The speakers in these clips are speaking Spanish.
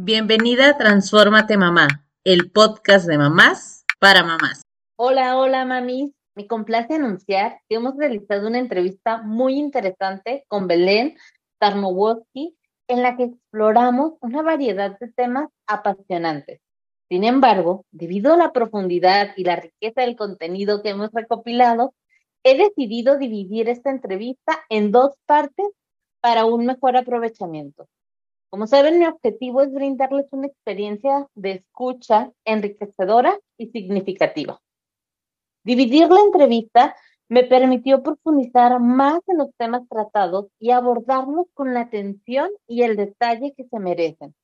Bienvenida a Transfórmate Mamá, el podcast de mamás para mamás. Hola, hola, mami. Me complace anunciar que hemos realizado una entrevista muy interesante con Belén Tarnowski, en la que exploramos una variedad de temas apasionantes. Sin embargo, debido a la profundidad y la riqueza del contenido que hemos recopilado, he decidido dividir esta entrevista en dos partes para un mejor aprovechamiento. Como saben, mi objetivo es brindarles una experiencia de escucha enriquecedora y significativa. Dividir la entrevista me permitió profundizar más en los temas tratados y abordarlos con la atención y el detalle que se merecen.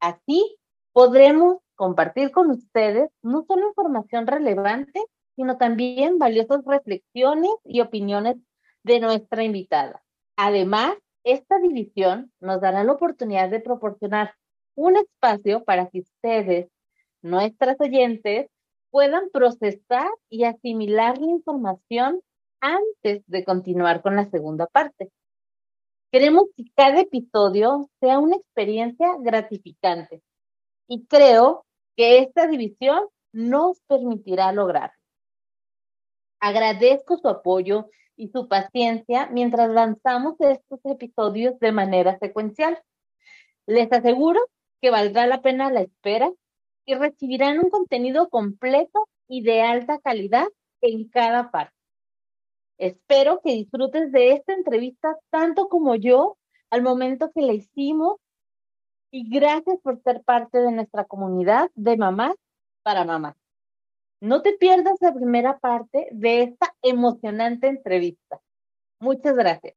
Así podremos compartir con ustedes no solo información relevante, sino también valiosas reflexiones y opiniones de nuestra invitada. Además, esta división nos dará la oportunidad de proporcionar un espacio para que ustedes, nuestras oyentes, puedan procesar y asimilar la información antes de continuar con la segunda parte. Queremos que cada episodio sea una experiencia gratificante y creo que esta división nos permitirá lograrlo. Agradezco su apoyo y su paciencia mientras lanzamos estos episodios de manera secuencial. Les aseguro que valdrá la pena la espera y recibirán un contenido completo y de alta calidad en cada parte. Espero que disfrutes de esta entrevista tanto como yo al momento que la hicimos y gracias por ser parte de nuestra comunidad de mamás para mamás. No te pierdas la primera parte de esta emocionante entrevista. Muchas gracias.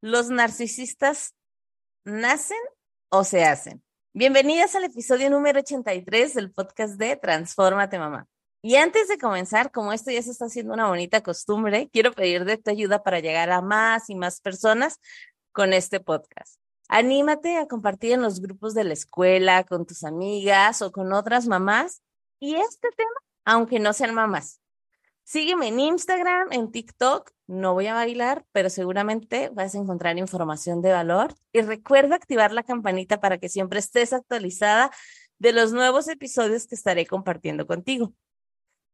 ¿Los narcisistas nacen o se hacen? Bienvenidas al episodio número 83 del podcast de Transfórmate Mamá. Y antes de comenzar, como esto ya se está haciendo una bonita costumbre, quiero pedir de tu ayuda para llegar a más y más personas con este podcast. Anímate a compartir en los grupos de la escuela, con tus amigas o con otras mamás. Y este tema aunque no sean mamás. Sígueme en Instagram, en TikTok. No voy a bailar, pero seguramente vas a encontrar información de valor. Y recuerda activar la campanita para que siempre estés actualizada de los nuevos episodios que estaré compartiendo contigo.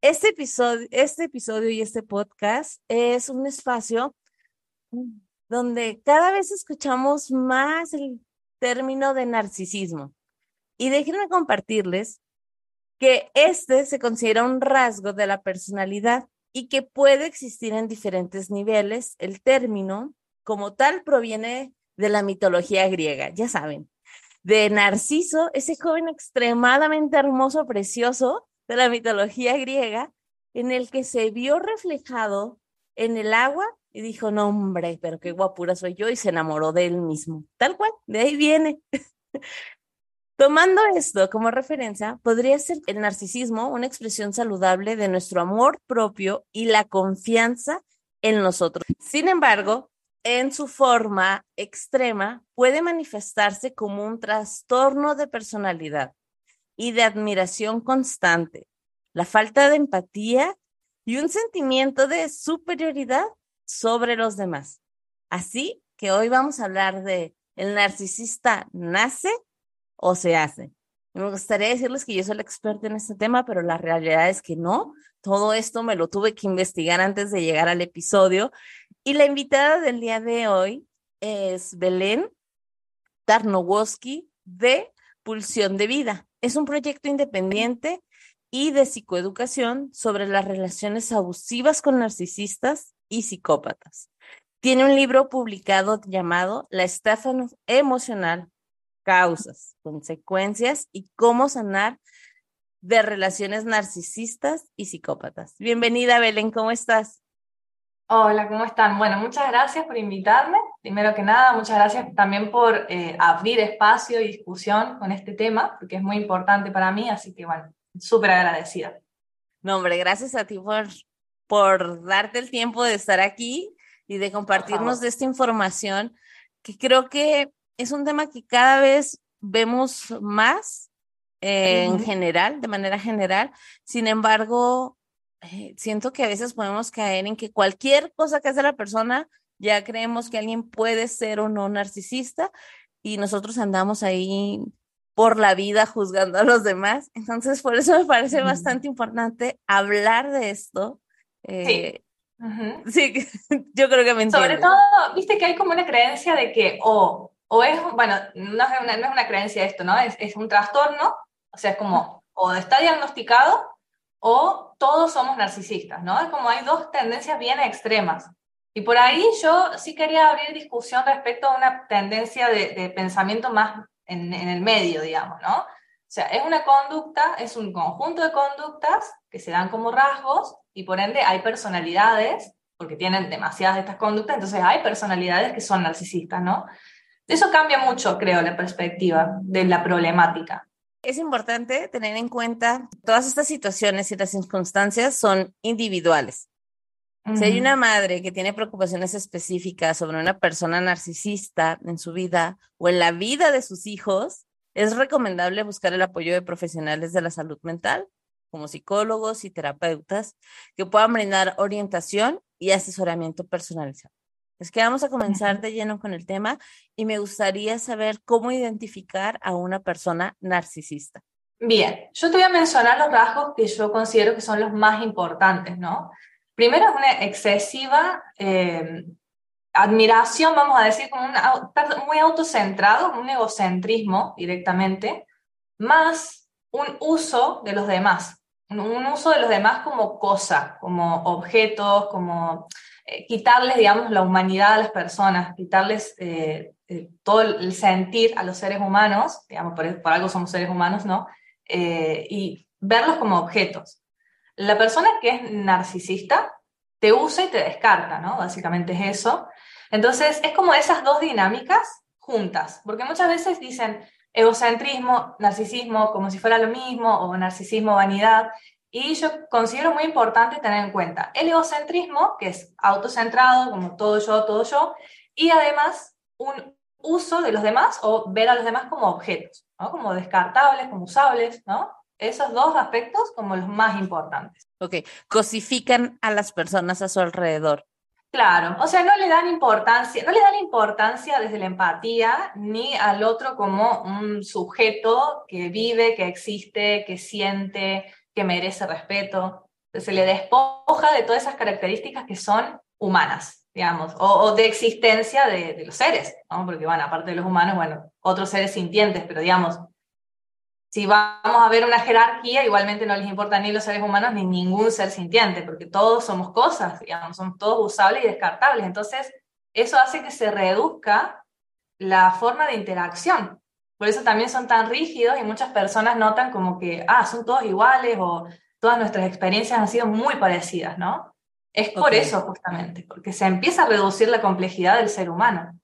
Este episodio, este episodio y este podcast es un espacio donde cada vez escuchamos más el término de narcisismo. Y déjenme compartirles que este se considera un rasgo de la personalidad y que puede existir en diferentes niveles. El término, como tal, proviene de la mitología griega, ya saben, de Narciso, ese joven extremadamente hermoso, precioso de la mitología griega, en el que se vio reflejado en el agua y dijo, no hombre, pero qué guapura soy yo, y se enamoró de él mismo. Tal cual, de ahí viene. Tomando esto como referencia, podría ser el narcisismo una expresión saludable de nuestro amor propio y la confianza en nosotros. Sin embargo, en su forma extrema puede manifestarse como un trastorno de personalidad y de admiración constante, la falta de empatía y un sentimiento de superioridad sobre los demás. Así que hoy vamos a hablar de el narcisista nace o se hace. Me gustaría decirles que yo soy la experta en este tema, pero la realidad es que no. Todo esto me lo tuve que investigar antes de llegar al episodio. Y la invitada del día de hoy es Belén Tarnowski de Pulsión de Vida. Es un proyecto independiente y de psicoeducación sobre las relaciones abusivas con narcisistas y psicópatas. Tiene un libro publicado llamado La estafa emocional causas, consecuencias y cómo sanar de relaciones narcisistas y psicópatas. Bienvenida, Belén, ¿cómo estás? Hola, ¿cómo están? Bueno, muchas gracias por invitarme. Primero que nada, muchas gracias también por eh, abrir espacio y discusión con este tema, porque es muy importante para mí, así que bueno, súper agradecida. No, hombre, gracias a ti por, por darte el tiempo de estar aquí y de compartirnos de esta información que creo que es un tema que cada vez vemos más en general, de manera general. Sin embargo, eh, siento que a veces podemos caer en que cualquier cosa que hace la persona, ya creemos que alguien puede ser o no narcisista y nosotros andamos ahí por la vida juzgando a los demás. Entonces, por eso me parece bastante importante hablar de esto. Eh, sí. yo creo que me. Sobre todo, viste que hay como una creencia de que o, o es, bueno, no es, una, creencia esto, ¿no? Es, es un trastorno, o sea, es como, o está diagnosticado o todos somos narcisistas, ¿no? Es como hay dos tendencias bien extremas. Y por ahí yo sí quería abrir discusión respecto a una tendencia de, pensamiento más en, en, el medio, digamos, ¿no? O sea, es una conducta, es un conjunto de conductas que se dan como rasgos y por ende hay personalidades, porque tienen demasiadas de estas conductas, entonces hay personalidades que son narcisistas, ¿no? Eso cambia mucho, creo, la perspectiva de la problemática. Es importante tener en cuenta todas estas situaciones y las circunstancias son individuales. Si hay una madre que tiene preocupaciones específicas sobre una persona narcisista en su vida o en la vida de sus hijos, es recomendable buscar el apoyo de profesionales de la salud mental, como psicólogos y terapeutas, que puedan brindar orientación y asesoramiento personalizado. Es que vamos a comenzar de lleno con el tema y me gustaría saber cómo identificar a una persona narcisista. Bien, yo te voy a mencionar los rasgos que yo considero que son los más importantes, ¿no? Primero es una excesiva eh, admiración, vamos a decir, como muy autocentrado, un egocentrismo directamente, más un uso de los demás, un, uso de los demás como cosa, como objetos, como eh, quitarles, digamos, la humanidad a las personas, quitarles eh, todo el sentir a los seres humanos, digamos, por, por algo somos seres humanos, ¿no? y verlos como objetos. La persona que es narcisista te usa y te descarta, ¿no? Básicamente es eso. Entonces, es como esas dos dinámicas juntas, porque muchas veces dicen egocentrismo, narcisismo, como si fuera lo mismo, o narcisismo, vanidad, y yo considero muy importante tener en cuenta el egocentrismo, que es autocentrado, como todo yo, todo yo, y además un uso de los demás o ver a los demás como objetos, ¿no? como descartables, como usables, ¿no? esos dos aspectos como los más importantes. Ok, cosifican a las personas a su alrededor. Claro, o sea, no le dan importancia, no le dan importancia desde la empatía ni al otro como un sujeto que vive, que existe, que siente, que merece respeto. Se le despoja de todas esas características que son humanas, digamos, o, de existencia de, los seres, ¿no? Porque, bueno, aparte de los humanos, bueno, otros seres sintientes, pero digamos, si vamos a ver una jerarquía, igualmente no les importa ni los seres humanos ni ningún ser sintiente, porque todos somos cosas, digamos, somos todos usables y descartables. Entonces, eso hace que se reduzca la forma de interacción. Por eso también son tan rígidos y muchas personas notan como que, ah, son todos iguales o todas nuestras experiencias han sido muy parecidas, ¿no? Es por eso justamente, porque se empieza a reducir la complejidad del ser humano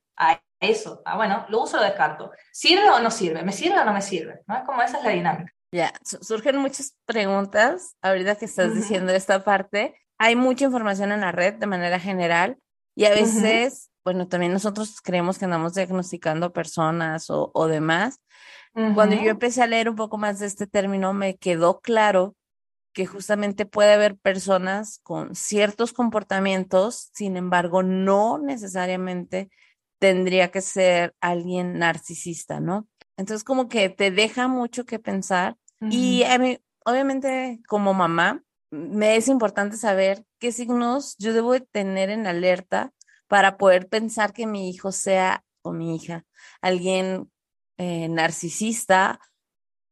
eso. Ah, bueno, lo uso o lo descarto. ¿Sirve o no sirve? ¿Me sirve o no me sirve? ¿No? Es como esa es la dinámica. Ya, surgen muchas preguntas ahorita que estás diciendo esta parte. Hay mucha información en la red de manera general y a veces, bueno, también nosotros creemos que andamos diagnosticando personas o, o demás. Cuando yo empecé a leer un poco más de este término, me quedó claro que justamente puede haber personas con ciertos comportamientos, sin embargo, no necesariamente tendría que ser alguien narcisista, ¿no? Entonces como que te deja mucho que pensar y a mí, obviamente como mamá me es importante saber qué signos yo debo de tener en alerta para poder pensar que mi hijo sea o mi hija alguien eh, narcisista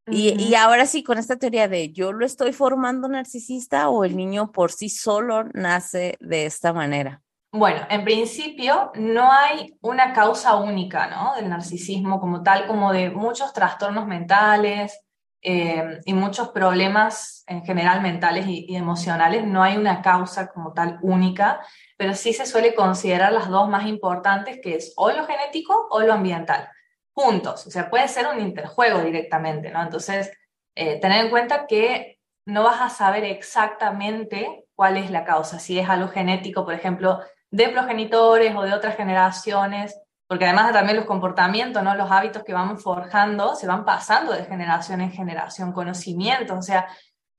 y, y, ahora sí, con esta teoría de yo lo estoy formando narcisista o el niño por sí solo nace de esta manera. Bueno, en principio no hay una causa única ¿no? del narcisismo como tal, como de muchos trastornos mentales eh, y muchos problemas en general mentales y, emocionales. No hay una causa como tal única, pero sí se suele considerar las dos más importantes, que es o lo genético o lo ambiental, juntos. O sea, puede ser un interjuego directamente, ¿no? Entonces, eh, tener en cuenta que no vas a saber exactamente cuál es la causa. Si es algo genético, por ejemplo, de progenitores o de otras generaciones, porque además también los comportamientos, ¿no? los hábitos que vamos forjando se van pasando de generación en generación, conocimiento, o sea,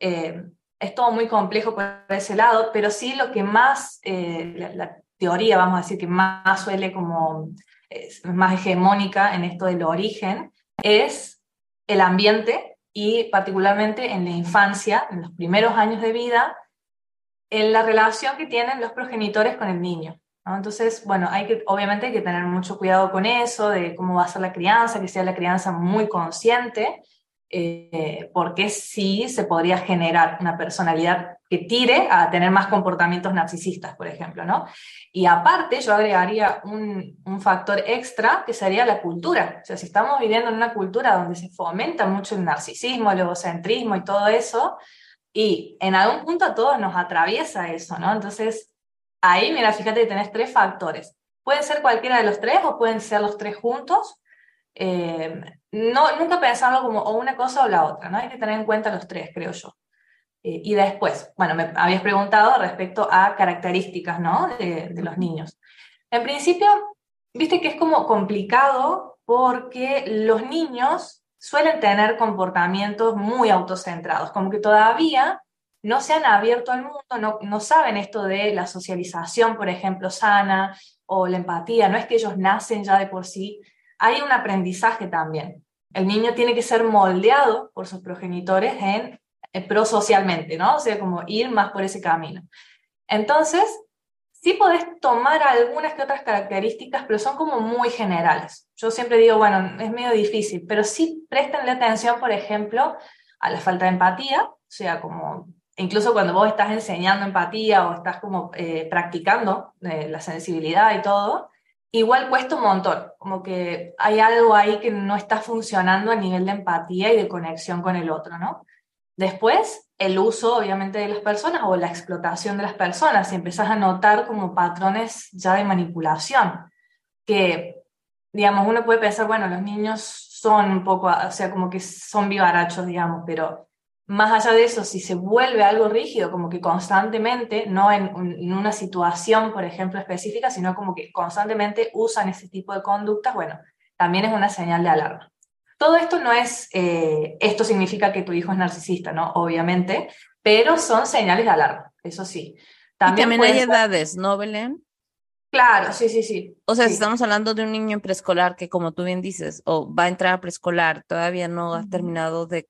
eh, es todo muy complejo por ese lado, pero sí lo que más, eh, la, teoría, vamos a decir, que más suele como, es más hegemónica en esto del origen, es el ambiente y particularmente en la infancia, en los primeros años de vida, en la relación que tienen los progenitores con el niño. Entonces, bueno, hay que, obviamente hay que tener mucho cuidado con eso, de cómo va a ser la crianza, que sea la crianza muy consciente, eh, porque sí se podría generar una personalidad que tire a tener más comportamientos narcisistas, por ejemplo, ¿no? Y aparte, yo agregaría un, un, factor extra que sería la cultura. O sea, si estamos viviendo en una cultura donde se fomenta mucho el narcisismo, el egocentrismo y todo eso, y en algún punto a todos nos atraviesa eso, ¿no? Entonces, ahí, mira, fíjate que tenés tres factores. Pueden ser cualquiera de los tres o pueden ser los tres juntos. Eh, no, nunca pensarlo como o una cosa o la otra, ¿no? Hay que tener en cuenta los tres, creo yo. Eh, y después, bueno, me habías preguntado respecto a características, ¿no? De, de los niños. En principio, viste que es como complicado porque los niños suelen tener comportamientos muy autocentrados, como que todavía no se han abierto al mundo, no, no saben esto de la socialización, por ejemplo, sana o la empatía, no es que ellos nacen ya de por sí, hay un aprendizaje también. El niño tiene que ser moldeado por sus progenitores en, en prosocialmente, ¿no? O sea, como ir más por ese camino. Entonces, sí podés tomar algunas que otras características, pero son como muy generales. Yo siempre digo, bueno, es medio difícil, pero sí prestenle atención, por ejemplo, a la falta de empatía, o sea, como incluso cuando vos estás enseñando empatía o estás como eh, practicando eh, la sensibilidad y todo, igual cuesta un montón, como que hay algo ahí que no está funcionando a nivel de empatía y de conexión con el otro, ¿no? Después, el uso obviamente de las personas o la explotación de las personas, si empezás a notar como patrones ya de manipulación, que, digamos, uno puede pensar, bueno, los niños son un poco, o sea, como que son vivarachos, digamos, pero más allá de eso, si se vuelve algo rígido, como que constantemente, no en, una situación, por ejemplo, específica, sino como que constantemente usan ese tipo de conductas, bueno, también es una señal de alarma. Todo esto no es, eh, esto significa que tu hijo es narcisista, ¿no? Obviamente, pero son señales de alarma, eso sí. También, y también hay edades, ¿no, Belén? Claro, sí, sí, sí. O sea, si estamos hablando de un niño en preescolar que, como tú bien dices, o va a entrar a preescolar, todavía no ha terminado de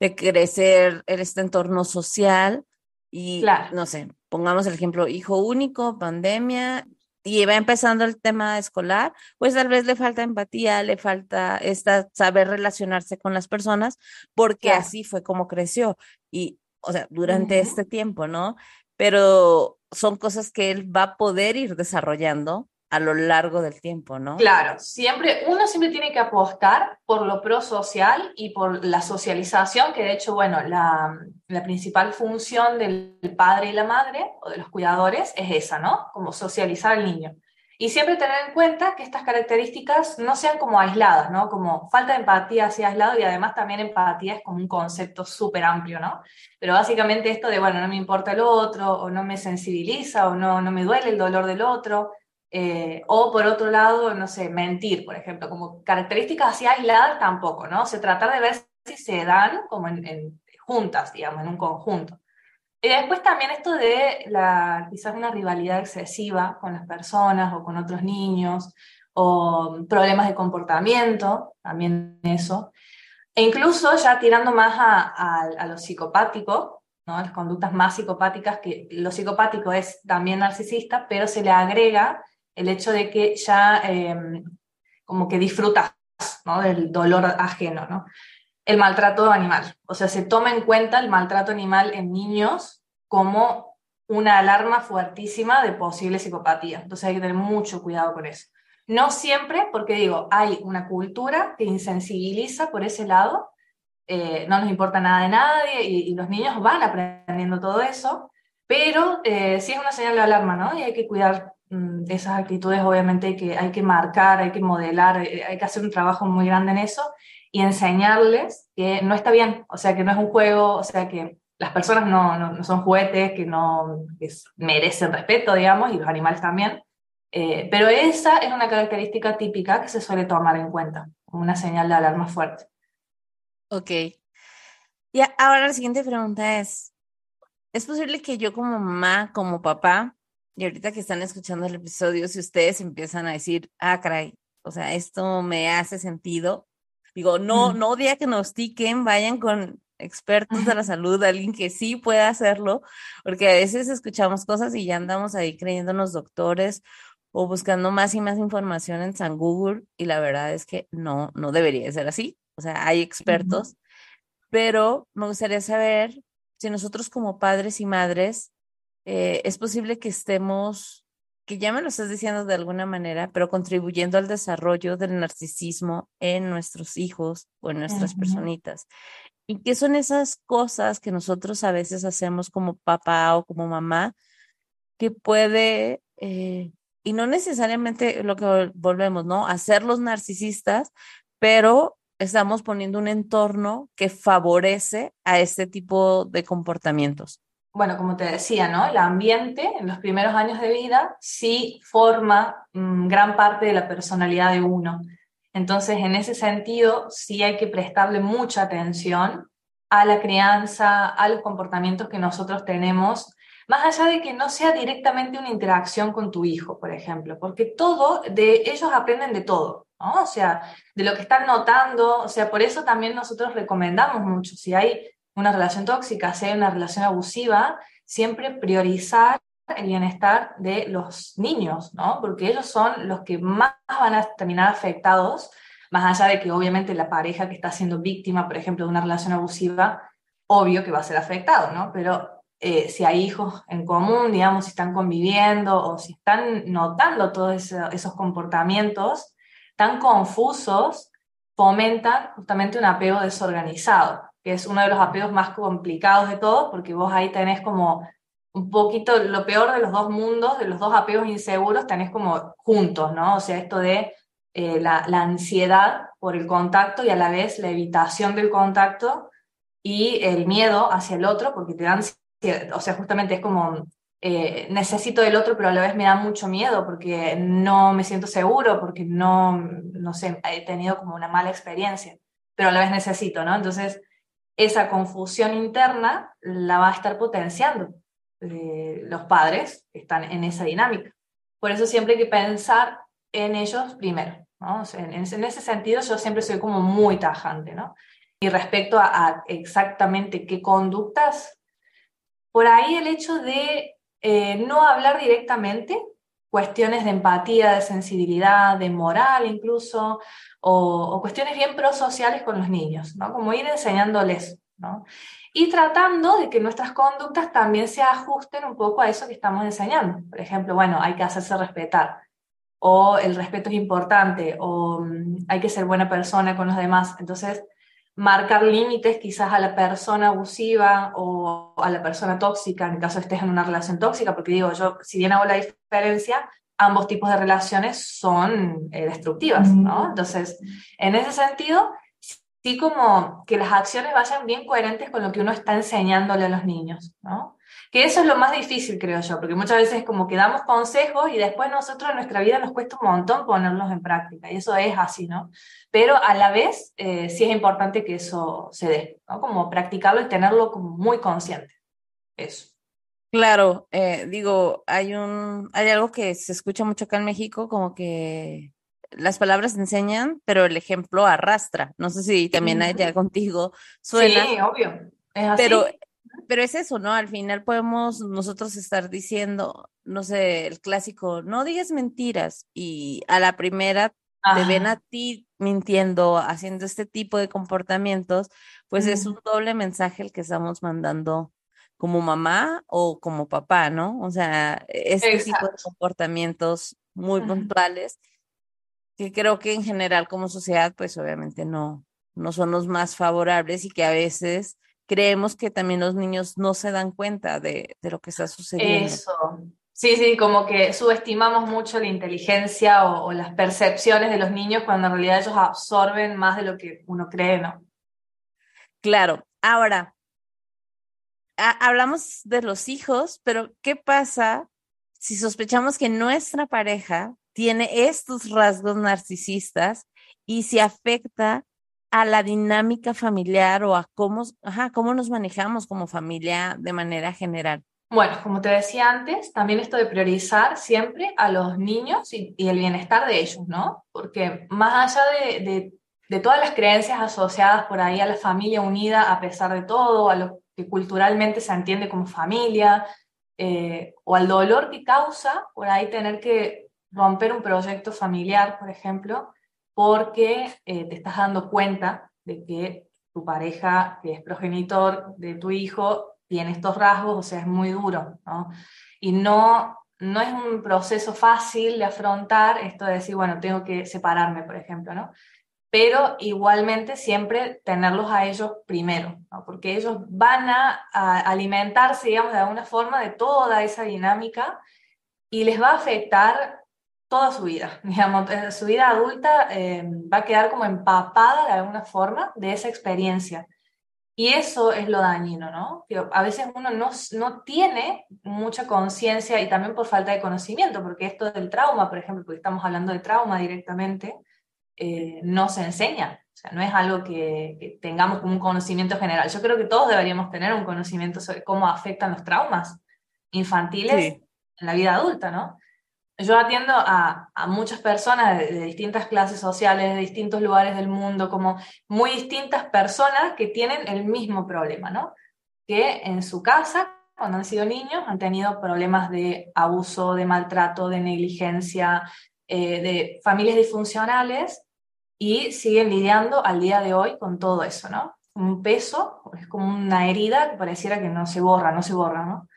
de crecer en este entorno social y, no sé, pongamos el ejemplo, hijo único, pandemia, y va empezando el tema escolar, pues tal vez le falta empatía, le falta esta, saber relacionarse con las personas, porque así fue como creció. Y, o sea, durante este tiempo, ¿no? Pero son cosas que él va a poder ir desarrollando a lo largo del tiempo, ¿no? Claro, siempre, uno siempre tiene que apostar por lo prosocial y por la socialización, que de hecho, bueno, la, la, principal función del padre y la madre o de los cuidadores es esa, ¿no? Como socializar al niño. Y siempre tener en cuenta que estas características no sean como aisladas, ¿no? Como falta de empatía así aislado y además también empatía es como un concepto súper amplio, ¿no? Pero básicamente esto de, bueno, no me importa el otro, o no me sensibiliza, o no, no me duele el dolor del otro, eh, o por otro lado, no sé, mentir, por ejemplo, como características así aisladas tampoco, ¿no? Se trata de ver si se dan como en, juntas, digamos, en un conjunto. Y después también esto de la, quizás una rivalidad excesiva con las personas o con otros niños, o problemas de comportamiento, también eso. E incluso ya tirando más a, a, lo psicopático, ¿no? las conductas más psicopáticas, que lo psicopático es también narcisista, pero se le agrega el hecho de que ya em, como que disfrutas ¿no? del dolor ajeno, ¿no? El maltrato animal, o sea, se toma en cuenta el maltrato animal en niños como una alarma fuertísima de posible psicopatía, entonces hay que tener mucho cuidado con eso. No siempre, porque digo, hay una cultura que insensibiliza por ese lado, eh, no nos importa nada de nadie y, los niños van aprendiendo todo eso, pero eh, sí es una señal de alarma, ¿no? Y hay que cuidar Mm, esas actitudes obviamente que hay que marcar, hay que modelar, eh, hay que hacer un trabajo muy grande en eso y enseñarles que no está bien, o sea, que no es un juego, o sea, que las personas no, no, son juguetes, que no merecen respeto, digamos, y los animales también. Eh, pero esa es una característica típica que se suele tomar en cuenta, como una señal de alarma fuerte. Ok. Y ahora la siguiente pregunta es, ¿es posible que yo como mamá, como papá, y ahorita que están escuchando el episodio, si ustedes empiezan a decir, ah, caray, o sea, esto me hace sentido, Digo, no, no diagnostiquen, vayan con expertos de la salud, alguien que sí pueda hacerlo, porque a veces escuchamos cosas y ya andamos ahí creyéndonos doctores o buscando más y más información en San Google y la verdad es que no, no debería ser así. O sea, hay expertos, pero me gustaría saber si nosotros como padres y madres eh, es posible que estemos, que ya me lo estás diciendo de alguna manera, pero contribuyendo al desarrollo del narcisismo en nuestros hijos o en nuestras personitas. ¿Y qué son esas cosas que nosotros a veces hacemos como papá o como mamá que puede, eh, y no necesariamente lo que volvemos, ¿no? Hacerlos narcisistas, pero estamos poniendo un entorno que favorece a este tipo de comportamientos. Bueno, como te decía, ¿no? El ambiente en los primeros años de vida sí forma mm, gran parte de la personalidad de uno. Entonces, en ese sentido, sí hay que prestarle mucha atención a la crianza, a los comportamientos que nosotros tenemos, más allá de que no sea directamente una interacción con tu hijo, por ejemplo, porque todo, de ellos aprenden de todo. O sea, de lo que están notando, o sea, por eso también nosotros recomendamos mucho, si hay una relación tóxica, si hay una relación abusiva, siempre priorizar el bienestar de los niños, ¿no? Porque ellos son los que más van a terminar afectados, más allá de que obviamente la pareja que está siendo víctima, por ejemplo, de una relación abusiva, obvio que va a ser afectado, ¿no? Pero eh, si hay hijos en común, digamos, si están conviviendo o si están notando todos esos comportamientos, tan confusos fomentan justamente un apego desorganizado, que es uno de los apegos más complicados de todos, porque vos ahí tenés como un poquito lo peor de los dos mundos, de los dos apegos inseguros, tenés como juntos, ¿no? O sea, esto de eh, la, ansiedad por el contacto y a la vez la evitación del contacto y el miedo hacia el otro, porque te dan, o sea, justamente es como eh, necesito del otro, pero a la vez me da mucho miedo porque no me siento seguro, porque no, no sé, he tenido como una mala experiencia, pero a la vez necesito, ¿no? Entonces, esa confusión interna la va a estar potenciando eh, los padres están en esa dinámica. Por eso siempre hay que pensar en ellos primero, ¿no? en, ese sentido yo siempre soy como muy tajante, ¿no? Y respecto a, a exactamente qué conductas, por ahí el hecho de eh, no hablar directamente, cuestiones de empatía, de sensibilidad, de moral incluso, o, cuestiones bien prosociales con los niños, ¿no? Como ir enseñándoles, ¿no? Y tratando de que nuestras conductas también se ajusten un poco a eso que estamos enseñando. Por ejemplo, bueno, hay que hacerse respetar, o el respeto es importante, o mm, hay que ser buena persona con los demás. Entonces, marcar límites quizás a la persona abusiva o a la persona tóxica, en caso estés en una relación tóxica, porque digo, yo, si bien hago la diferencia, ambos tipos de relaciones son eh, destructivas, ¿no? Entonces, en ese sentido, sí como que las acciones vayan bien coherentes con lo que uno está enseñándole a los niños, ¿no? Que eso es lo más difícil, creo yo, porque muchas veces como que damos consejos y después nosotros en nuestra vida nos cuesta un montón ponerlos en práctica, y eso es así, ¿no? Pero a la vez eh, sí es importante que eso se dé, ¿no? Como practicarlo y tenerlo como muy consciente. Eso. Claro, eh, digo, hay un, hay algo que se escucha mucho acá en México, como que las palabras enseñan, pero el ejemplo arrastra. No sé si también allá contigo suena. Sí, obvio. Es así. Pero pero es eso, ¿no? Al final podemos nosotros estar diciendo, no sé, el clásico, no digas mentiras y a la primera te ven a ti mintiendo, haciendo este tipo de comportamientos, pues es un doble mensaje el que estamos mandando como mamá o como papá, ¿no? O sea, este tipo de comportamientos muy puntuales que creo que en general como sociedad, pues obviamente no, no son los más favorables y que a veces creemos que también los niños no se dan cuenta de, lo que está sucediendo. Eso. Sí, sí, como que subestimamos mucho la inteligencia o, las percepciones de los niños cuando en realidad ellos absorben más de lo que uno cree, ¿no? Claro. Ahora, hablamos de los hijos, pero ¿qué pasa si sospechamos que nuestra pareja tiene estos rasgos narcisistas y si afecta a la dinámica familiar o a cómo, ajá, cómo nos manejamos como familia de manera general. Bueno, como te decía antes, también esto de priorizar siempre a los niños y, el bienestar de ellos, ¿no? Porque más allá de, de todas las creencias asociadas por ahí a la familia unida a pesar de todo, a lo que culturalmente se entiende como familia, eh, o al dolor que causa por ahí tener que romper un proyecto familiar, por ejemplo, porque eh, te estás dando cuenta de que tu pareja, que es progenitor de tu hijo, tiene estos rasgos, o sea, es muy duro, ¿no? Y no, no es un proceso fácil de afrontar esto de decir, bueno, tengo que separarme, por ejemplo, ¿no? Pero igualmente siempre tenerlos a ellos primero, ¿no? porque ellos van a, alimentarse, digamos, de alguna forma de toda esa dinámica y les va a afectar toda su vida, digamos, eh, su vida adulta eh, va a quedar como empapada de alguna forma de esa experiencia. Y eso es lo dañino, ¿no? Que a veces uno no, no tiene mucha conciencia y también por falta de conocimiento, porque esto del trauma, por ejemplo, porque estamos hablando de trauma directamente, eh, no se enseña. O sea, no es algo que, tengamos como un conocimiento general. Yo creo que todos deberíamos tener un conocimiento sobre cómo afectan los traumas infantiles en la vida adulta, ¿no? Yo atiendo a, muchas personas de, distintas clases sociales, de distintos lugares del mundo, como muy distintas personas que tienen el mismo problema, ¿no? Que en su casa, cuando han sido niños, han tenido problemas de abuso, de maltrato, de negligencia, eh, de familias disfuncionales y siguen lidiando al día de hoy con todo eso, ¿no? Un peso, es como una herida que pareciera que no se borra, no se borra, ¿no?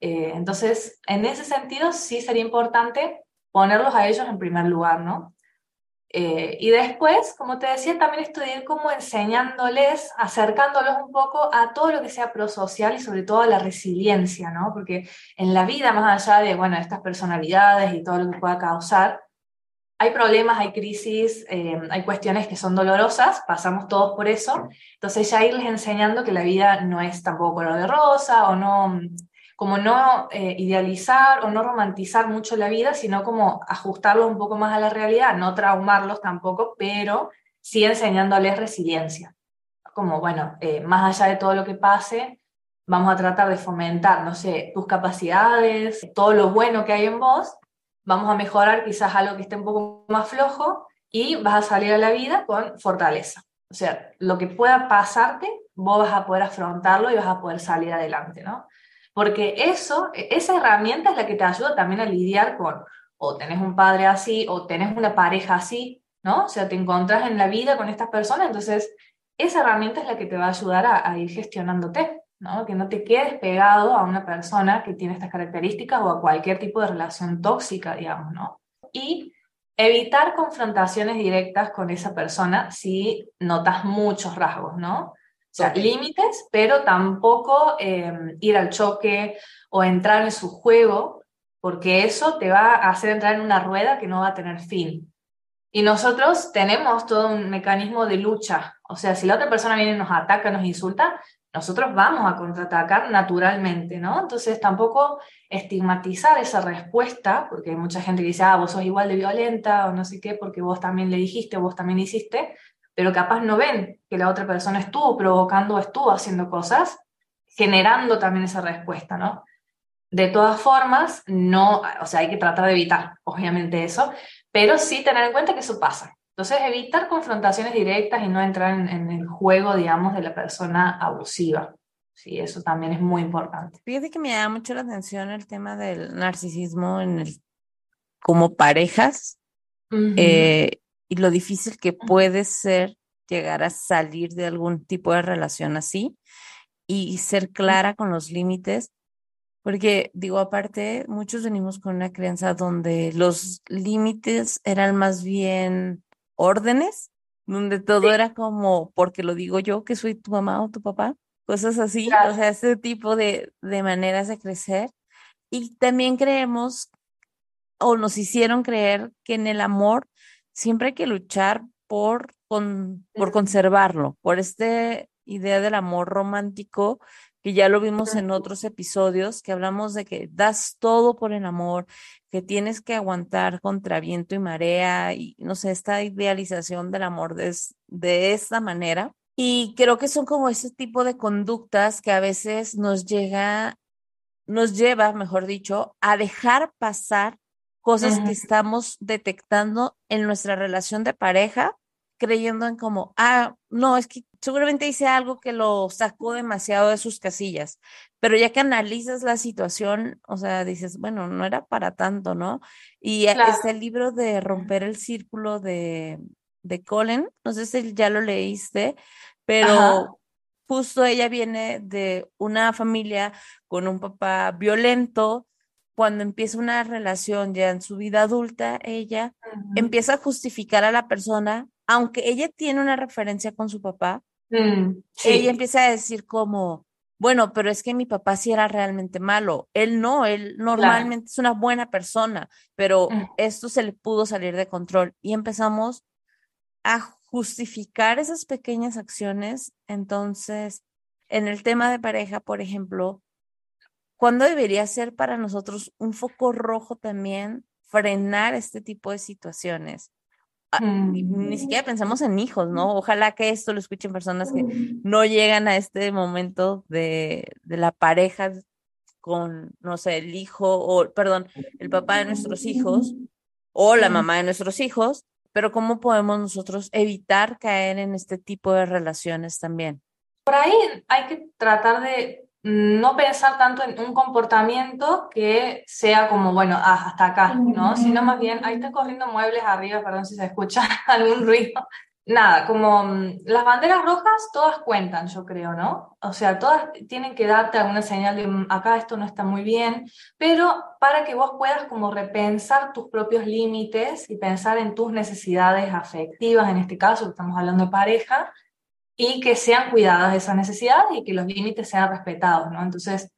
Eh, entonces, en ese sentido, sí sería importante ponerlos a ellos en primer lugar, ¿no? Eh, y después, como te decía, también estudiar cómo enseñándoles, acercándolos un poco a todo lo que sea prosocial y sobre todo a la resiliencia, ¿no? Porque en la vida, más allá de, bueno, estas personalidades y todo lo que pueda causar, hay problemas, hay crisis, eh, hay cuestiones que son dolorosas, pasamos todos por eso, entonces ya irles enseñando que la vida no es tampoco color de rosa o no como no eh, idealizar o no romantizar mucho la vida, sino como ajustarlo un poco más a la realidad, no traumarlos tampoco, pero sí enseñándoles resiliencia. Como, bueno, eh, más allá de todo lo que pase, vamos a tratar de fomentar, no sé, tus capacidades, todo lo bueno que hay en vos, vamos a mejorar quizás algo que esté un poco más flojo y vas a salir a la vida con fortaleza. O sea, lo que pueda pasarte, vos vas a poder afrontarlo y vas a poder salir adelante, ¿no? Porque eso, esa herramienta es la que te ayuda también a lidiar con, o tenés un padre así, o tenés una pareja así, ¿no? O sea, te encontrás en la vida con estas personas, entonces esa herramienta es la que te va a ayudar a, ir gestionándote, ¿no? Que no te quedes pegado a una persona que tiene estas características o a cualquier tipo de relación tóxica, digamos, ¿no? Y evitar confrontaciones directas con esa persona si notas muchos rasgos, ¿no? O sea, límites, pero tampoco em, ir al choque o entrar en su juego, porque eso te va a hacer entrar en una rueda que no va a tener fin. Y nosotros tenemos todo un mecanismo de lucha. O sea, si la otra persona viene y nos ataca, nos insulta, nosotros vamos a contraatacar naturalmente, ¿no? Entonces tampoco estigmatizar esa respuesta, porque hay mucha gente que dice, ah, vos sos igual de violenta o no sé qué, porque vos también le dijiste vos también hiciste, pero capaz no ven que la otra persona estuvo provocando, estuvo haciendo cosas, generando también esa respuesta, ¿no? De todas formas, no, o sea, hay que tratar de evitar, obviamente, eso, pero sí tener en cuenta que eso pasa. Entonces, evitar confrontaciones directas y no entrar en, el juego, digamos, de la persona abusiva. Sí, eso también es muy importante. Fíjate que me llama mucho la atención el tema del narcisismo en el, como parejas y lo difícil que puede ser llegar a salir de algún tipo de relación así y ser clara con los límites, porque digo, aparte, muchos venimos con una creencia donde los límites eran más bien órdenes, donde todo era como, porque lo digo yo, que soy tu mamá o tu papá, cosas así, o sea, ese tipo de, de maneras de crecer. Y también creemos, o nos hicieron creer que en el amor siempre hay que luchar por, por conservarlo, por esta idea del amor romántico que ya lo vimos en otros episodios, que hablamos de que das todo por el amor, que tienes que aguantar contra viento y marea, y no sé, esta idealización del amor de, de esta manera. Y creo que son como ese tipo de conductas que a veces nos llega, nos lleva, mejor dicho, a dejar pasar cosas que estamos detectando en nuestra relación de pareja creyendo en como, ah, no, es que seguramente hice algo que lo sacó demasiado de sus casillas, pero ya que analizas la situación, o sea, dices, bueno, no era para tanto, ¿no? Y este libro de Romper el Círculo de, de Colin, no sé si ya lo leíste, pero justo ella viene de una familia con un papá violento, cuando empieza una relación ya en su vida adulta, ella empieza a justificar a la persona, aunque ella tiene una referencia con su papá, mm, ella empieza a decir como, bueno, pero es que mi papá sí era realmente malo, él no, él normalmente es una buena persona, pero mm. esto se le pudo salir de control y empezamos a justificar esas pequeñas acciones. Entonces, en el tema de pareja, por ejemplo, ¿Cuándo debería ser para nosotros un foco rojo también frenar este tipo de situaciones? Ah, ni, mm. siquiera pensamos en hijos, ¿no? Ojalá que esto lo escuchen personas que no llegan a este momento de, de la pareja con, no sé, el hijo o, perdón, el papá de nuestros hijos o la mamá de nuestros hijos, pero ¿cómo podemos nosotros evitar caer en este tipo de relaciones también? Por ahí hay que tratar de no pensar tanto en un comportamiento que sea como, bueno, ah, hasta acá, ¿no? Sino más bien, ahí están corriendo muebles arriba, perdón si se escucha algún ruido. Nada, como mm, las banderas rojas todas cuentan, yo creo, ¿no? O sea, todas tienen que darte alguna señal de mm, acá esto no está muy bien, pero para que vos puedas como repensar tus propios límites y pensar en tus necesidades afectivas, en este caso, estamos hablando de pareja, y que sean cuidadas esas necesidades y que los límites sean respetados, ¿no? Entonces,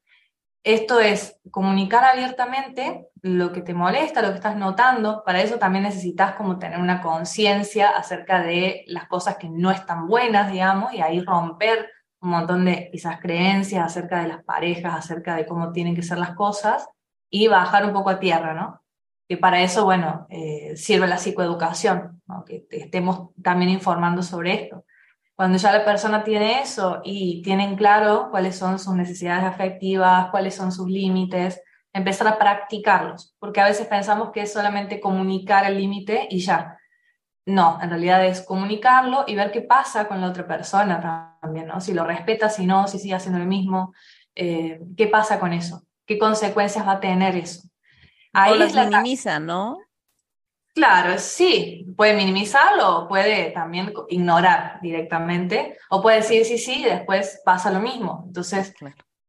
esto es comunicar abiertamente lo que te molesta, lo que estás notando. Para eso también necesitas como tener una conciencia acerca de las cosas que no están buenas, digamos, y ahí romper un montón de quizás creencias acerca de las parejas, acerca de cómo tienen que ser las cosas y bajar un poco a tierra, ¿no? Que para eso, bueno, eh, sirve la psicoeducación, ¿no? que estemos también informando sobre esto. Cuando ya la persona tiene eso y tienen claro cuáles son sus necesidades afectivas, cuáles son sus límites, empezar a practicarlos, porque a veces pensamos que es solamente comunicar el límite y ya. No, en realidad es comunicarlo y ver qué pasa con la otra persona también, ¿no? Si lo respeta, si no, si sigue haciendo lo mismo, eh, qué pasa con eso, qué consecuencias va a tener eso. Ahí o las minimiza, ¿no? Claro, sí, puede minimizarlo o puede también ignorar directamente, o puede decir sí, sí, y después pasa lo mismo. Entonces,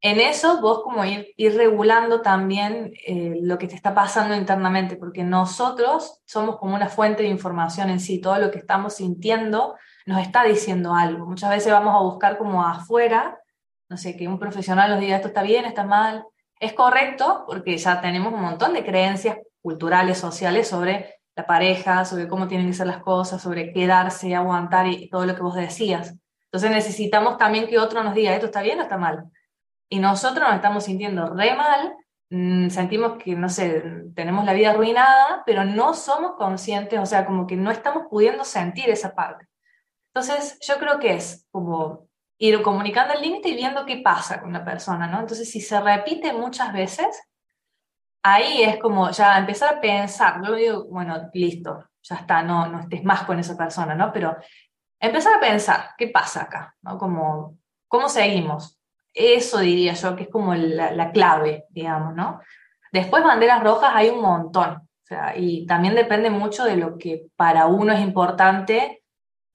en eso vos como ir, ir regulando también eh, lo que te está pasando internamente, porque nosotros somos como una fuente de información en sí, todo lo que estamos sintiendo nos está diciendo algo. Muchas veces vamos a buscar como afuera, no sé, que un profesional nos diga esto está bien, está mal, es correcto, porque ya tenemos un montón de creencias culturales, sociales sobre la pareja, sobre cómo tienen que ser las cosas, sobre quedarse, aguantar y todo lo que vos decías. Entonces necesitamos también que otro nos diga, esto está bien o está mal. Y nosotros nos estamos sintiendo re mal, mm, sentimos que, no sé, tenemos la vida arruinada, pero no somos conscientes, o sea, como que no estamos pudiendo sentir esa parte. Entonces, yo creo que es como ir comunicando el límite y viendo qué pasa con la persona, ¿no? Entonces, si se repite muchas veces, ahí es como ya empezar a pensar, no digo, bueno, listo, ya está, no, no estés más con esa persona, ¿no? Pero empezar a pensar, ¿qué pasa acá? ¿no? Como, ¿Cómo seguimos? Eso diría yo que es como la, la clave, digamos, ¿no? Después banderas rojas hay un montón, o sea, y también depende mucho de lo que para uno es importante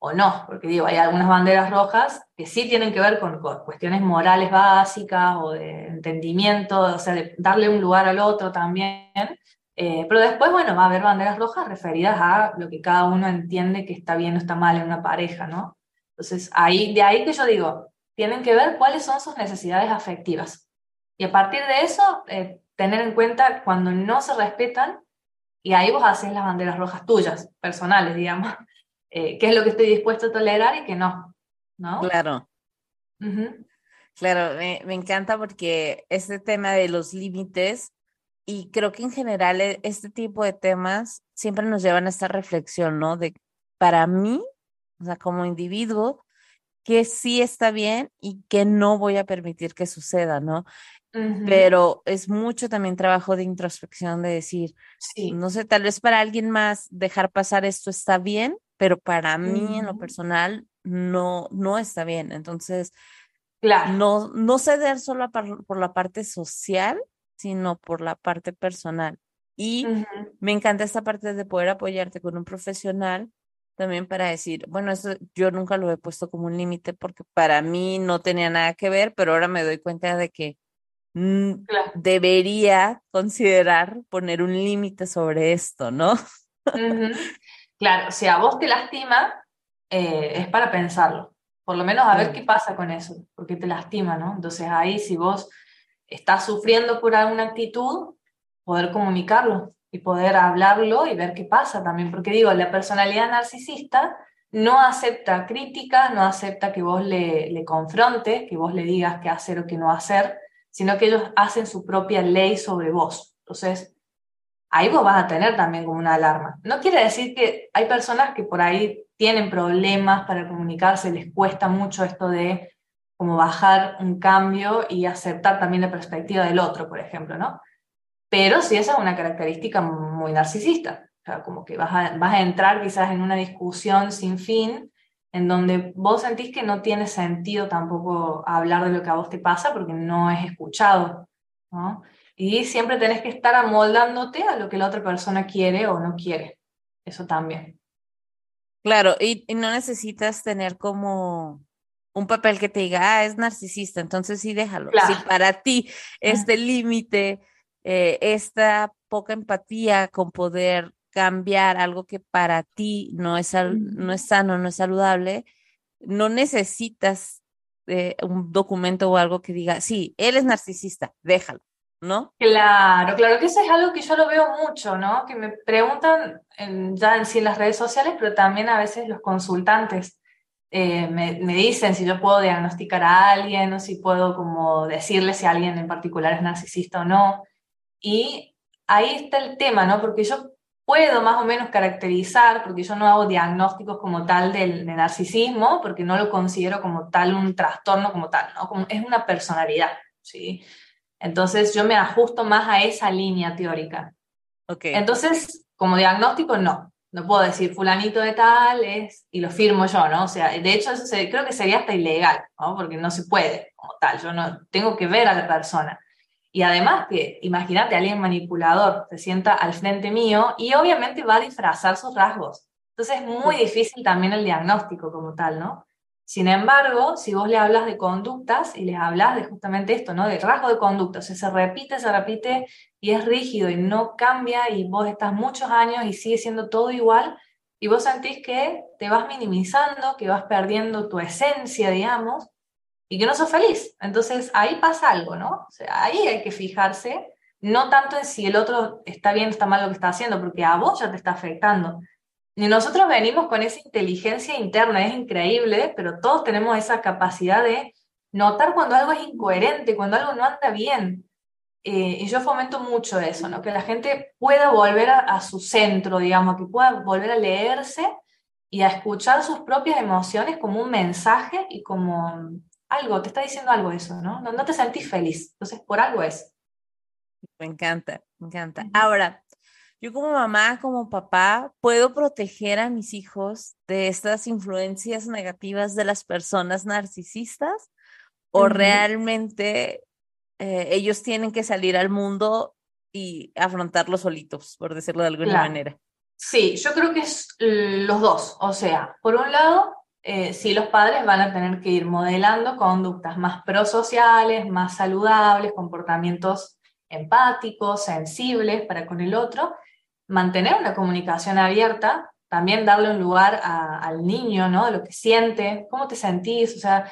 o no, porque digo, hay algunas banderas rojas que sí tienen que ver con, cuestiones morales básicas o de entendimiento, o sea, de darle un lugar al otro también. Eh, pero después, bueno, va a haber banderas rojas referidas a lo que cada uno entiende que está bien o está mal en una pareja, ¿no? Entonces, ahí, de ahí que yo digo, tienen que ver cuáles son sus necesidades afectivas. Y a partir de eso, eh, tener en cuenta cuando no se respetan, y ahí vos haces las banderas rojas tuyas, personales, digamos. Eh, qué es lo que estoy dispuesto a tolerar y qué no, ¿no? Claro. Claro, me, encanta porque este tema de los límites y creo que en general e, este tipo de temas siempre nos llevan a esta reflexión, ¿no? De para mí, o sea, como individuo, que sí está bien y que no voy a permitir que suceda, ¿no? Pero es mucho también trabajo de introspección de decir, no sé, tal vez para alguien más dejar pasar esto está bien, pero para mí en lo personal no, no está bien. Entonces, claro. no, no ceder solo por, la parte social, sino por la parte personal. Y me encanta esta parte de poder apoyarte con un profesional también para decir, bueno, eso yo nunca lo he puesto como un límite porque para mí no tenía nada que ver, pero ahora me doy cuenta de que debería considerar poner un límite sobre esto, ¿no? Claro, si a vos te lastima, eh, es para pensarlo. Por lo menos a ver qué pasa con eso, porque te lastima, ¿no? Entonces ahí si vos estás sufriendo por alguna actitud, poder comunicarlo y poder hablarlo y ver qué pasa también. Porque digo, la personalidad narcisista no acepta críticas, no acepta que vos le, le confrontes, que vos le digas qué hacer o qué no hacer, sino que ellos hacen su propia ley sobre vos. Entonces, ahí vos vas a tener también como una alarma. No quiere decir que hay personas que por ahí tienen problemas para comunicarse, les cuesta mucho esto de como bajar un cambio y aceptar también la perspectiva del otro, por ejemplo, ¿no? Pero sí esa es una característica muy narcisista, o sea, como que vas a, vas a entrar quizás en una discusión sin fin en donde vos sentís que no tiene sentido tampoco hablar de lo que a vos te pasa porque no es escuchado, ¿no? Y siempre tenés que estar amoldándote a lo que la otra persona quiere o no quiere. Eso también. Claro, y, no necesitas tener como un papel que te diga, ah, es narcisista, entonces sí déjalo. Si para ti este límite, eh, esta poca empatía con poder cambiar algo que para ti no es, no es sano, no es saludable, no necesitas eh, un documento o algo que diga, sí, él es narcisista, déjalo. ¿No? Claro, claro que eso es algo que yo lo veo mucho, ¿no? Que me preguntan ya en sí en las redes sociales, pero también a veces los consultantes eh, me, dicen si yo puedo diagnosticar a alguien o si puedo como decirle si alguien en particular es narcisista o no. Y ahí está el tema, ¿no? Porque yo puedo más o menos caracterizar, porque yo no hago diagnósticos como tal del, narcisismo, porque no lo considero como tal un trastorno como tal, ¿no? Es una personalidad, ¿sí? Entonces yo me ajusto más a esa línea teórica. Okay. Entonces, como diagnóstico, no. No puedo decir fulanito de tal es, y lo firmo yo, ¿no? O sea, de hecho eso creo que sería hasta ilegal, ¿no? Porque no se puede como tal. Yo no tengo que ver a la persona. Y además que, imagínate, alguien manipulador se sienta al frente mío y obviamente va a disfrazar sus rasgos. Entonces es muy difícil también el diagnóstico como tal, ¿no? Sin embargo, si vos le hablas de conductas y les hablas de justamente esto, ¿no? De rasgo de conducta, o se repite, se repite y es rígido y no cambia y vos estás muchos años y sigue siendo todo igual y vos sentís que te vas minimizando, que vas perdiendo tu esencia, digamos, y que no sos feliz. Entonces ahí pasa algo, ¿no? O sea, ahí hay que fijarse, no tanto en si el otro está bien o está mal lo que está haciendo, porque a vos ya te está afectando. Y nosotros venimos con esa inteligencia interna, es increíble, pero todos tenemos esa capacidad de notar cuando algo es incoherente, cuando algo no anda bien. Eh, y yo fomento mucho eso, ¿no? que la gente pueda volver a, su centro, digamos, que pueda volver a leerse y a escuchar sus propias emociones como un mensaje y como algo, te está diciendo algo eso, ¿no? No, no te sentís feliz, entonces por algo es. Me encanta, me encanta. Ahora, yo como mamá, como papá, puedo proteger a mis hijos de estas influencias negativas de las personas narcisistas o realmente eh, ellos tienen que salir al mundo y afrontarlo solitos, por decirlo de alguna manera. Sí, yo creo que es los dos. O sea, por un lado, eh, sí los padres van a tener que ir modelando conductas más prosociales, más saludables, comportamientos empáticos, sensibles para con el otro, mantener una comunicación abierta, también darle un lugar al niño, ¿no? De lo que siente, cómo te sentís, o sea,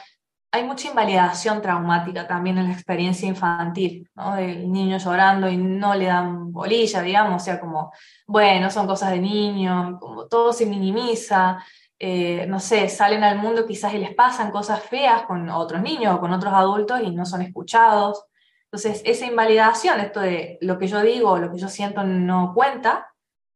hay mucha invalidación traumática también en la experiencia infantil, ¿no? Del niño llorando y no le dan bolilla, digamos, o sea, como, bueno, son cosas de niño, como todo se minimiza, eh, no sé, salen al mundo quizás y les pasan cosas feas con otros niños o con otros adultos y no son escuchados. Entonces, esa invalidación, esto de lo que yo digo, lo que yo siento no cuenta,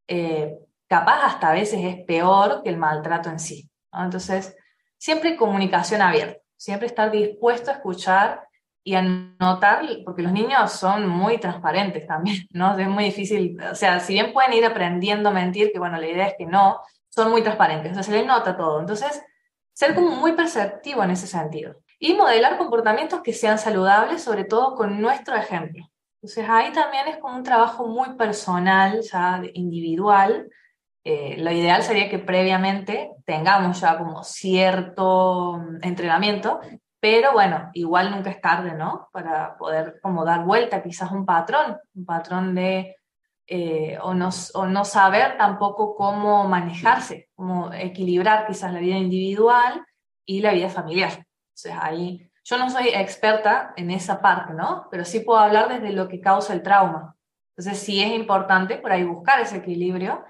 eh, capaz hasta a veces es peor que el maltrato en sí. Entonces, siempre comunicación abierta, siempre estar dispuesto a escuchar y a notar, porque los niños son muy transparentes también, ¿no? Es muy difícil, o sea, si bien pueden ir aprendiendo a mentir, que bueno, la idea es que no, son muy transparentes, o sea, se les nota todo. Entonces, ser como muy perceptivo en ese sentido. Y modelar comportamientos que sean saludables, sobre todo con nuestro ejemplo. Entonces, ahí también es como un trabajo muy personal, ya individual. Eh, lo ideal sería que previamente tengamos ya como cierto entrenamiento, pero bueno, igual nunca es tarde, ¿no? Para poder como dar vuelta quizás un patrón, un patrón de eh, o, no, o, no, saber tampoco cómo manejarse, cómo equilibrar quizás la vida individual y la vida familiar. Sea, ahí yo no soy experta en esa parte, ¿no? Pero sí puedo hablar desde lo que causa el trauma. Entonces sí es importante por ahí buscar ese equilibrio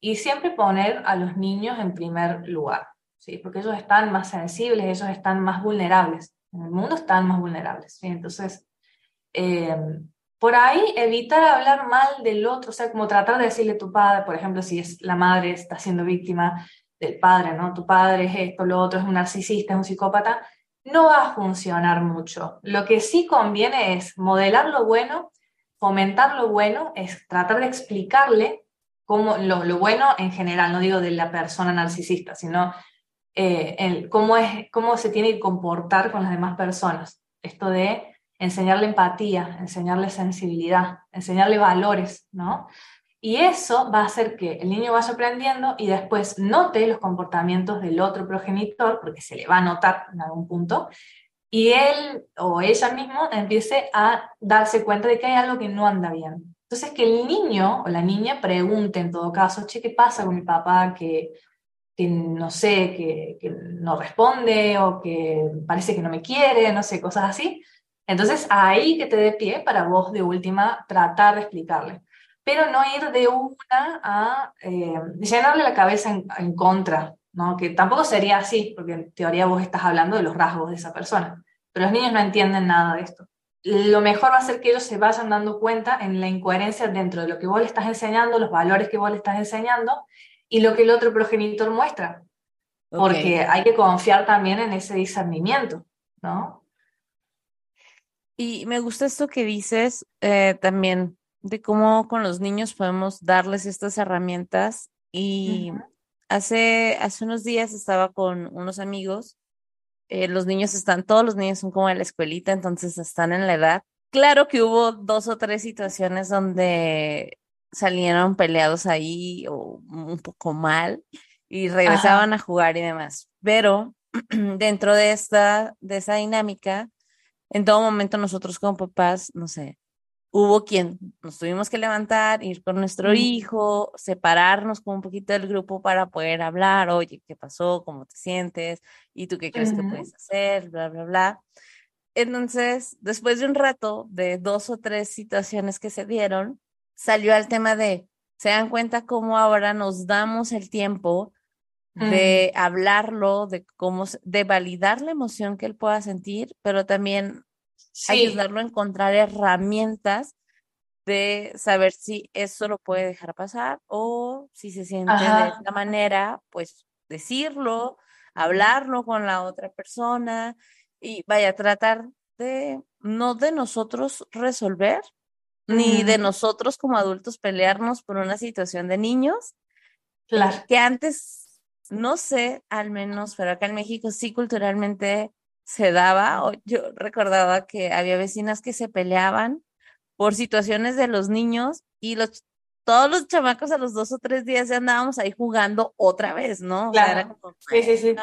y siempre poner a los niños en primer lugar, ¿sí? Porque ellos están más sensibles, ellos están más vulnerables. En el mundo están más vulnerables, ¿sí? Entonces, eh, por ahí evitar hablar mal del otro, o sea, como tratar de decirle a tu padre, por ejemplo, si es la madre está siendo víctima del padre, ¿no? Tu padre es esto, lo otro, es un narcisista, es un psicópata, no va a funcionar mucho. Lo que sí conviene es modelar lo bueno, fomentar lo bueno, es tratar de explicarle cómo, lo, bueno en general, no digo de la persona narcisista, sino eh, cómo, es, cómo se tiene que comportar con las demás personas. Esto de enseñarle empatía, enseñarle sensibilidad, enseñarle valores, ¿no? Y eso va a hacer que el niño vaya aprendiendo y después note los comportamientos del otro progenitor, porque se le va a notar en algún punto, y él o ella mismo empiece a darse cuenta de que hay algo que no anda bien. Entonces, que el niño o la niña pregunte en todo caso, che, ¿qué pasa con mi papá que, que no sé, que, que no responde o que parece que no me quiere, no sé, cosas así? Entonces, ahí que te dé pie para vos de última tratar de explicarle, pero no ir de una a eh, llenarle la cabeza en, contra, ¿no? que tampoco sería así, porque en teoría vos estás hablando de los rasgos de esa persona, pero los niños no entienden nada de esto. Lo mejor va a ser que ellos se vayan dando cuenta en la incoherencia dentro de lo que vos le estás enseñando, los valores que vos le estás enseñando y lo que el otro progenitor muestra. Porque hay que confiar también en ese discernimiento, ¿no? Y me gusta esto que dices eh, también de cómo con los niños podemos darles estas herramientas. Y hace, hace unos días estaba con unos amigos. Eh, los niños están, todos los niños son como en la escuelita, entonces están en la edad. Claro que hubo dos o tres situaciones donde salieron peleados ahí o un poco mal y regresaban a jugar y demás. Pero dentro de esta, de esa dinámica, en todo momento nosotros como papás, no sé, hubo quien nos tuvimos que levantar, ir con nuestro hijo, separarnos con un poquito del grupo para poder hablar, oye, ¿qué pasó? ¿Cómo te sientes? ¿Y tú qué crees que puedes hacer? Bla, bla, bla. Entonces, después de un rato, de dos o tres situaciones que se dieron, salió al tema de, se dan cuenta cómo ahora nos damos el tiempo de hablarlo, de cómo, de validar la emoción que él pueda sentir, pero también ayudarlo a encontrar herramientas de saber si eso lo puede dejar pasar o si se siente de esta manera, pues decirlo, hablarlo con la otra persona y vaya, tratar de no de nosotros resolver, ni de nosotros como adultos pelearnos por una situación de niños, claro. que antes no sé, al menos, pero acá en México sí culturalmente se daba, o yo recordaba que había vecinas que se peleaban por situaciones de los niños y los todos los chamacos a los dos o tres días ya andábamos ahí jugando otra vez, ¿no? Claro. sí, sí, sí.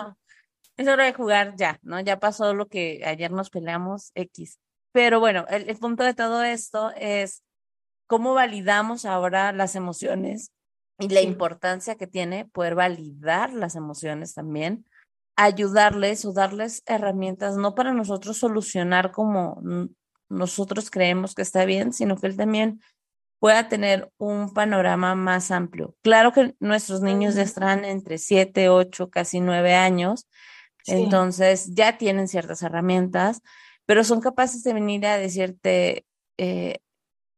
es hora de jugar ya, ¿no? Ya pasó lo que ayer nos peleamos X. Pero bueno, el punto de todo esto es cómo validamos ahora las emociones y la importancia que tiene poder validar las emociones también, ayudarles o darles herramientas, no para nosotros solucionar como nosotros creemos que está bien, sino que él también pueda tener un panorama más amplio. Claro que nuestros niños ya están entre 7, 8, casi 9 años, entonces ya tienen ciertas herramientas, pero son capaces de venir a decirte, eh,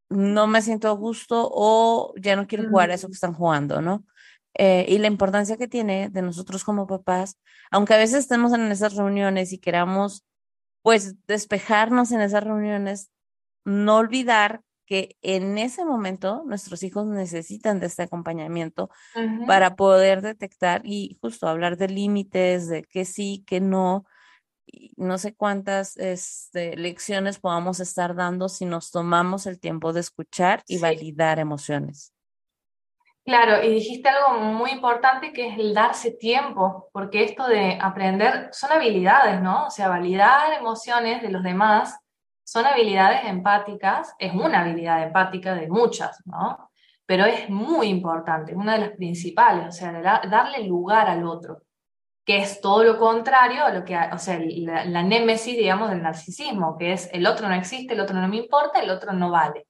no me siento a gusto o ya no quiero jugar a eso que están jugando, ¿no? Eh, y la importancia que tiene de nosotros como papás, aunque a veces estemos en esas reuniones y queramos, pues, despejarnos en esas reuniones, no olvidar que en ese momento nuestros hijos necesitan de este acompañamiento para poder detectar y justo hablar de límites, de qué sí, qué no, no sé cuántas este, lecciones podamos estar dando si nos tomamos el tiempo de escuchar y validar emociones. Claro, y dijiste algo muy importante que es el darse tiempo, porque esto de aprender son habilidades, ¿no? O sea, validar emociones de los demás son habilidades empáticas, es una habilidad empática de muchas, ¿no? Pero es muy importante, una de las principales, o sea, darle lugar al otro, que es todo lo contrario a lo que, o sea, la, la némesis, digamos, del narcisismo, que es el otro no existe, el otro no me importa, el otro no vale.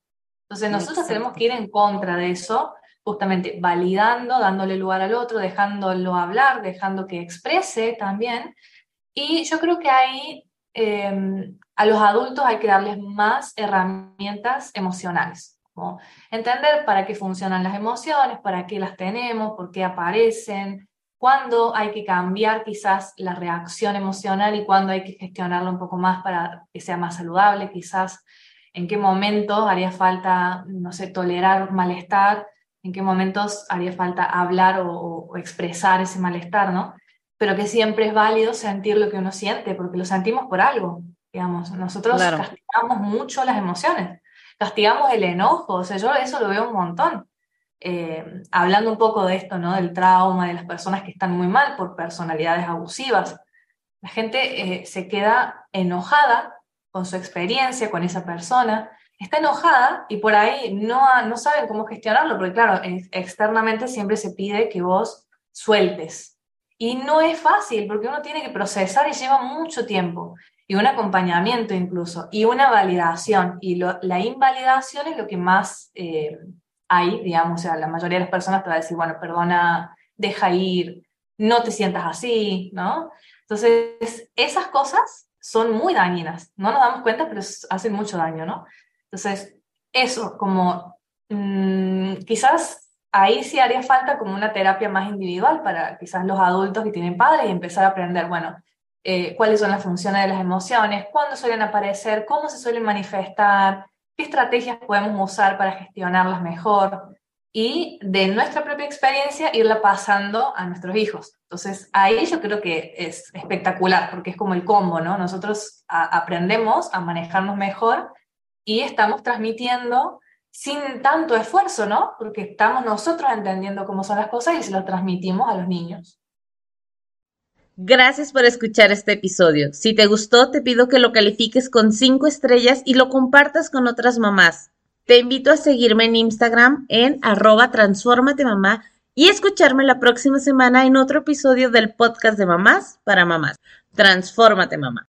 Entonces nosotros tenemos que ir en contra de eso justamente validando, dándole lugar al otro, dejándolo hablar, dejando que exprese también. Y yo creo que ahí em, a los adultos hay que darles más herramientas emocionales. Como entender para qué funcionan las emociones, para qué las tenemos, por qué aparecen, cuándo hay que cambiar quizás la reacción emocional y cuándo hay que gestionarla un poco más para que sea más saludable, quizás en qué momentos haría falta, no sé, tolerar malestar en qué momentos haría falta hablar o, expresar ese malestar, ¿no? Pero que siempre es válido sentir lo que uno siente, porque lo sentimos por algo, digamos. Nosotros castigamos mucho las emociones, castigamos el enojo, o sea, yo eso lo veo un montón. Eh, hablando un poco de esto, ¿no? Del trauma, de las personas que están muy mal por personalidades abusivas. La gente eh, se queda enojada con su experiencia, con esa persona, está enojada y por ahí no, no saben cómo gestionarlo, porque claro, externamente siempre se pide que vos sueltes. Y no es fácil, porque uno tiene que procesar y lleva mucho tiempo, y un acompañamiento incluso, y una validación. Y la invalidación es lo que más eh, hay, digamos, o sea, la mayoría de las personas te va a decir, bueno, perdona, deja ir, no te sientas así, ¿no? Entonces, esas cosas son muy dañinas, no nos damos cuenta, pero hacen mucho daño, ¿no? Entonces, eso, como mm, quizás ahí sí haría falta como una terapia más individual para quizás los adultos que tienen padres y empezar a aprender, bueno, eh, cuáles son las funciones de las emociones, cuándo suelen aparecer, cómo se suelen manifestar, qué estrategias podemos usar para gestionarlas mejor y de nuestra propia experiencia irla pasando a nuestros hijos. Entonces, ahí yo creo que es espectacular porque es como el combo, ¿no? Nosotros aprendemos a manejarnos mejor y estamos transmitiendo sin tanto esfuerzo, ¿no? Porque estamos nosotros entendiendo cómo son las cosas y se lo transmitimos a los niños. Gracias por escuchar este episodio. Si te gustó, te pido que lo califiques con cinco estrellas y lo compartas con otras mamás. Te invito a seguirme en Instagram en arroba mamá y escucharme la próxima semana en otro episodio del podcast de mamás para mamás. Transfórmate mamá.